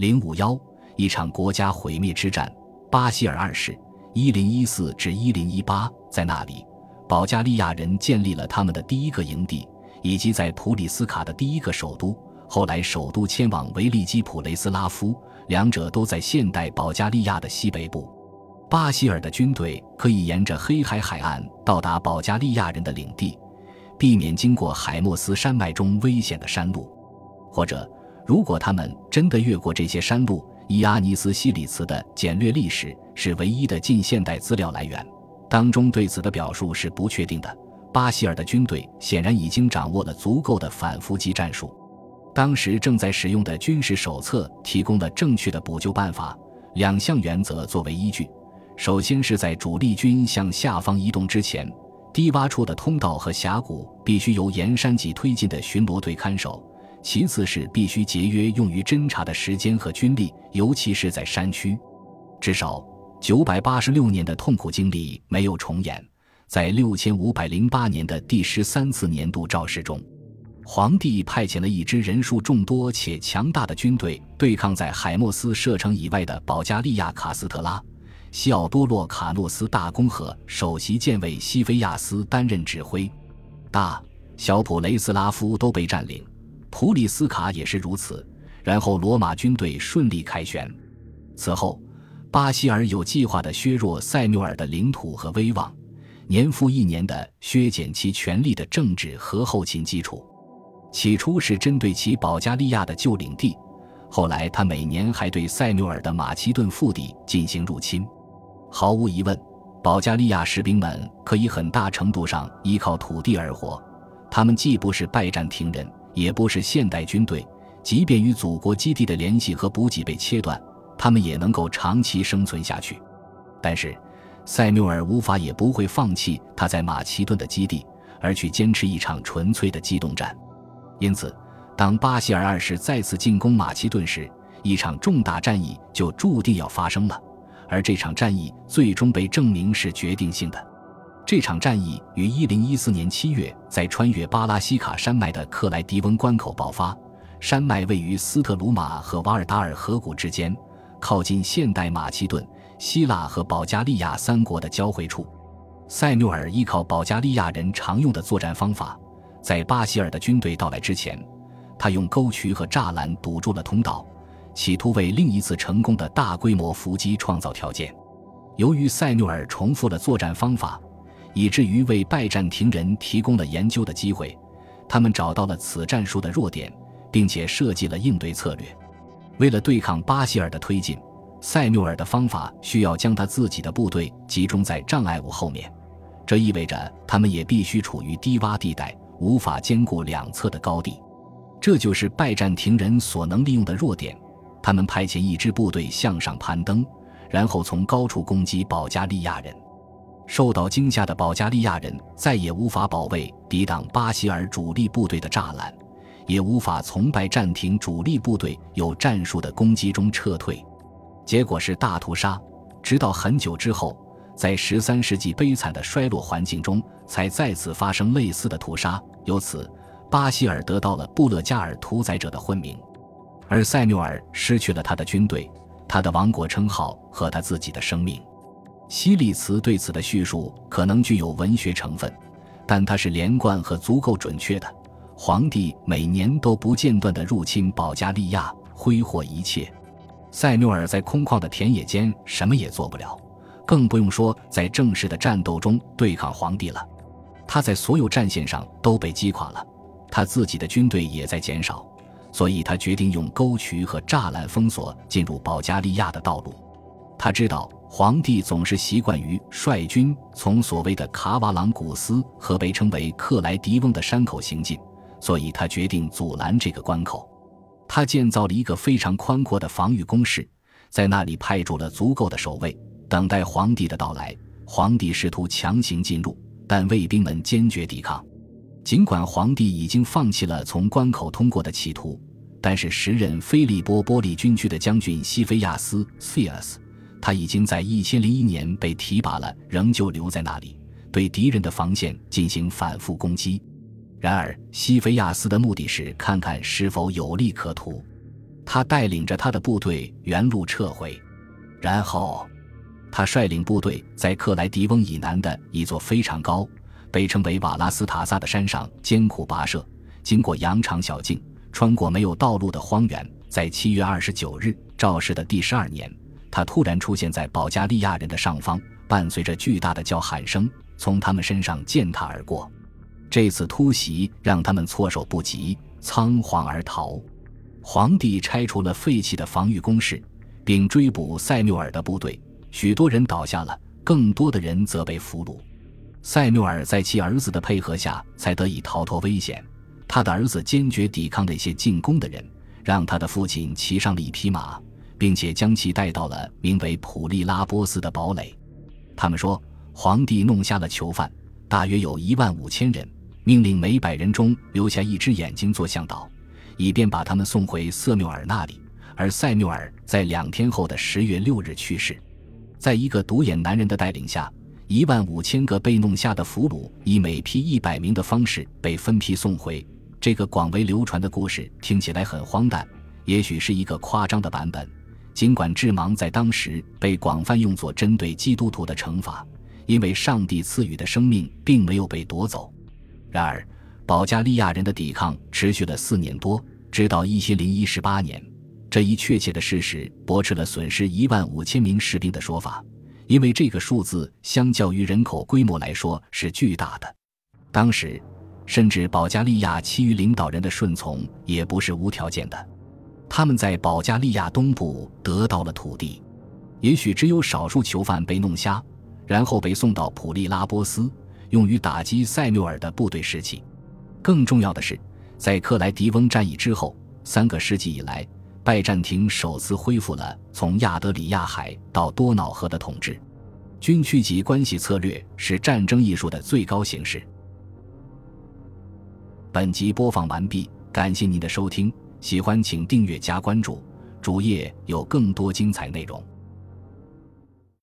零五幺，一场国家毁灭之战。巴希尔二世（一零一四至一零一八）在那里，保加利亚人建立了他们的第一个营地，以及在普里斯卡的第一个首都。后来，首都迁往维利基普雷斯拉夫，两者都在现代保加利亚的西北部。巴希尔的军队可以沿着黑海海岸到达保加利亚人的领地，避免经过海默斯山脉中危险的山路，或者。如果他们真的越过这些山路，伊阿尼斯西里茨的简略历史是唯一的近现代资料来源，当中对此的表述是不确定的。巴希尔的军队显然已经掌握了足够的反伏击战术，当时正在使用的军事手册提供了正确的补救办法。两项原则作为依据：首先是在主力军向下方移动之前，低洼处的通道和峡谷必须由沿山脊推进的巡逻队看守。其次是必须节约用于侦察的时间和军力，尤其是在山区。至少九百八十六年的痛苦经历没有重演。在六千五百零八年的第十三次年度肇事中，皇帝派遣了一支人数众多且强大的军队，对抗在海默斯射程以外的保加利亚卡斯特拉。西奥多洛卡诺斯大公和首席舰卫西菲亚斯担任指挥。大小普雷斯拉夫都被占领。普里斯卡也是如此，然后罗马军队顺利凯旋。此后，巴西尔有计划地削弱塞缪尔的领土和威望，年复一年地削减其权力的政治和后勤基础。起初是针对其保加利亚的旧领地，后来他每年还对塞缪尔的马其顿腹地进行入侵。毫无疑问，保加利亚士兵们可以很大程度上依靠土地而活，他们既不是拜占庭人。也不是现代军队，即便与祖国基地的联系和补给被切断，他们也能够长期生存下去。但是，塞缪尔无法也不会放弃他在马其顿的基地，而去坚持一场纯粹的机动战。因此，当巴希尔二世再次进攻马其顿时，一场重大战役就注定要发生了。而这场战役最终被证明是决定性的。这场战役于1014年7月在穿越巴拉西卡山脉的克莱迪翁关口爆发。山脉位于斯特鲁马和瓦尔达尔河谷之间，靠近现代马其顿、希腊和保加利亚三国的交汇处。塞缪尔依靠保加利亚人常用的作战方法，在巴希尔的军队到来之前，他用沟渠和栅栏堵住了通道，企图为另一次成功的大规模伏击创造条件。由于塞缪尔重复了作战方法。以至于为拜占庭人提供了研究的机会，他们找到了此战术的弱点，并且设计了应对策略。为了对抗巴西尔的推进，塞缪尔的方法需要将他自己的部队集中在障碍物后面，这意味着他们也必须处于低洼地带，无法兼顾两侧的高地。这就是拜占庭人所能利用的弱点。他们派遣一支部队向上攀登，然后从高处攻击保加利亚人。受到惊吓的保加利亚人再也无法保卫抵挡巴西尔主力部队的栅栏，也无法从拜占庭主力部队有战术的攻击中撤退，结果是大屠杀。直到很久之后，在十三世纪悲惨的衰落环境中，才再次发生类似的屠杀。由此，巴西尔得到了布勒加尔屠宰者的昏名，而塞缪尔失去了他的军队、他的王国称号和他自己的生命。希利茨对此的叙述可能具有文学成分，但它是连贯和足够准确的。皇帝每年都不间断地入侵保加利亚，挥霍一切。塞缪尔在空旷的田野间什么也做不了，更不用说在正式的战斗中对抗皇帝了。他在所有战线上都被击垮了，他自己的军队也在减少，所以他决定用沟渠和栅栏封锁进入保加利亚的道路。他知道。皇帝总是习惯于率军从所谓的卡瓦朗古斯和被称为克莱迪翁的山口行进，所以他决定阻拦这个关口。他建造了一个非常宽阔的防御工事，在那里派驻了足够的守卫，等待皇帝的到来。皇帝试图强行进入，但卫兵们坚决抵抗。尽管皇帝已经放弃了从关口通过的企图，但是时任菲利波波利军区的将军西菲亚斯 （C.S.）。他已经在一千零一年被提拔了，仍旧留在那里，对敌人的防线进行反复攻击。然而，西菲亚斯的目的是看看是否有利可图。他带领着他的部队原路撤回，然后他率领部队在克莱迪翁以南的一座非常高、被称为瓦拉斯塔萨的山上艰苦跋涉，经过羊肠小径，穿过没有道路的荒原，在七月二十九日肇事的第十二年，他突然出现在保加利亚人的上方，伴随着巨大的叫喊声，从他们身上践踏而过。这次突袭让他们措手不及，仓皇而逃。皇帝拆除了废弃的防御工事，并追捕塞缪尔的部队。许多人倒下了，更多的人则被俘虏。塞缪尔在其儿子的配合下才得以逃脱危险。他的儿子坚决抵抗那些进攻的人，让他的父亲骑上了一匹马，并且将其带到了名为普利拉波斯的堡垒。他们说，皇帝弄瞎了囚犯，大约有一万五千人，命令每百人中留下一只眼睛做向导。以便把他们送回塞缪尔那里，而塞缪尔在两天后的十月六日去世。在一个独眼男人的带领下，一万五千个被弄瞎的俘虏以每批一百名的方式被分批送回。这个广为流传的故事听起来很荒诞，也许是一个夸张的版本。尽管致盲在当时被广泛用作针对基督徒的惩罚，因为上帝赐予的生命并没有被夺走。然而，保加利亚人的抵抗持续了四年多，直到一千零一十八年。这一确切的事实驳斥了损失一万五千名士兵的说法，因为这个数字相较于人口规模来说是巨大的。当时，甚至保加利亚其余领导人的顺从也不是无条件的。他们在保加利亚东部得到了土地，也许只有少数囚犯被弄瞎，然后被送到普利拉波斯，用于打击塞缪尔的部队士气。更重要的是，在克莱迪翁战役之后三个世纪以来，拜占庭首次恢复了从亚德里亚海到多瑙河的统治。军区级关系策略是战争艺术的最高形式。本集播放完毕，感谢您的收听，喜欢请订阅加关注，主页有更多精彩内容。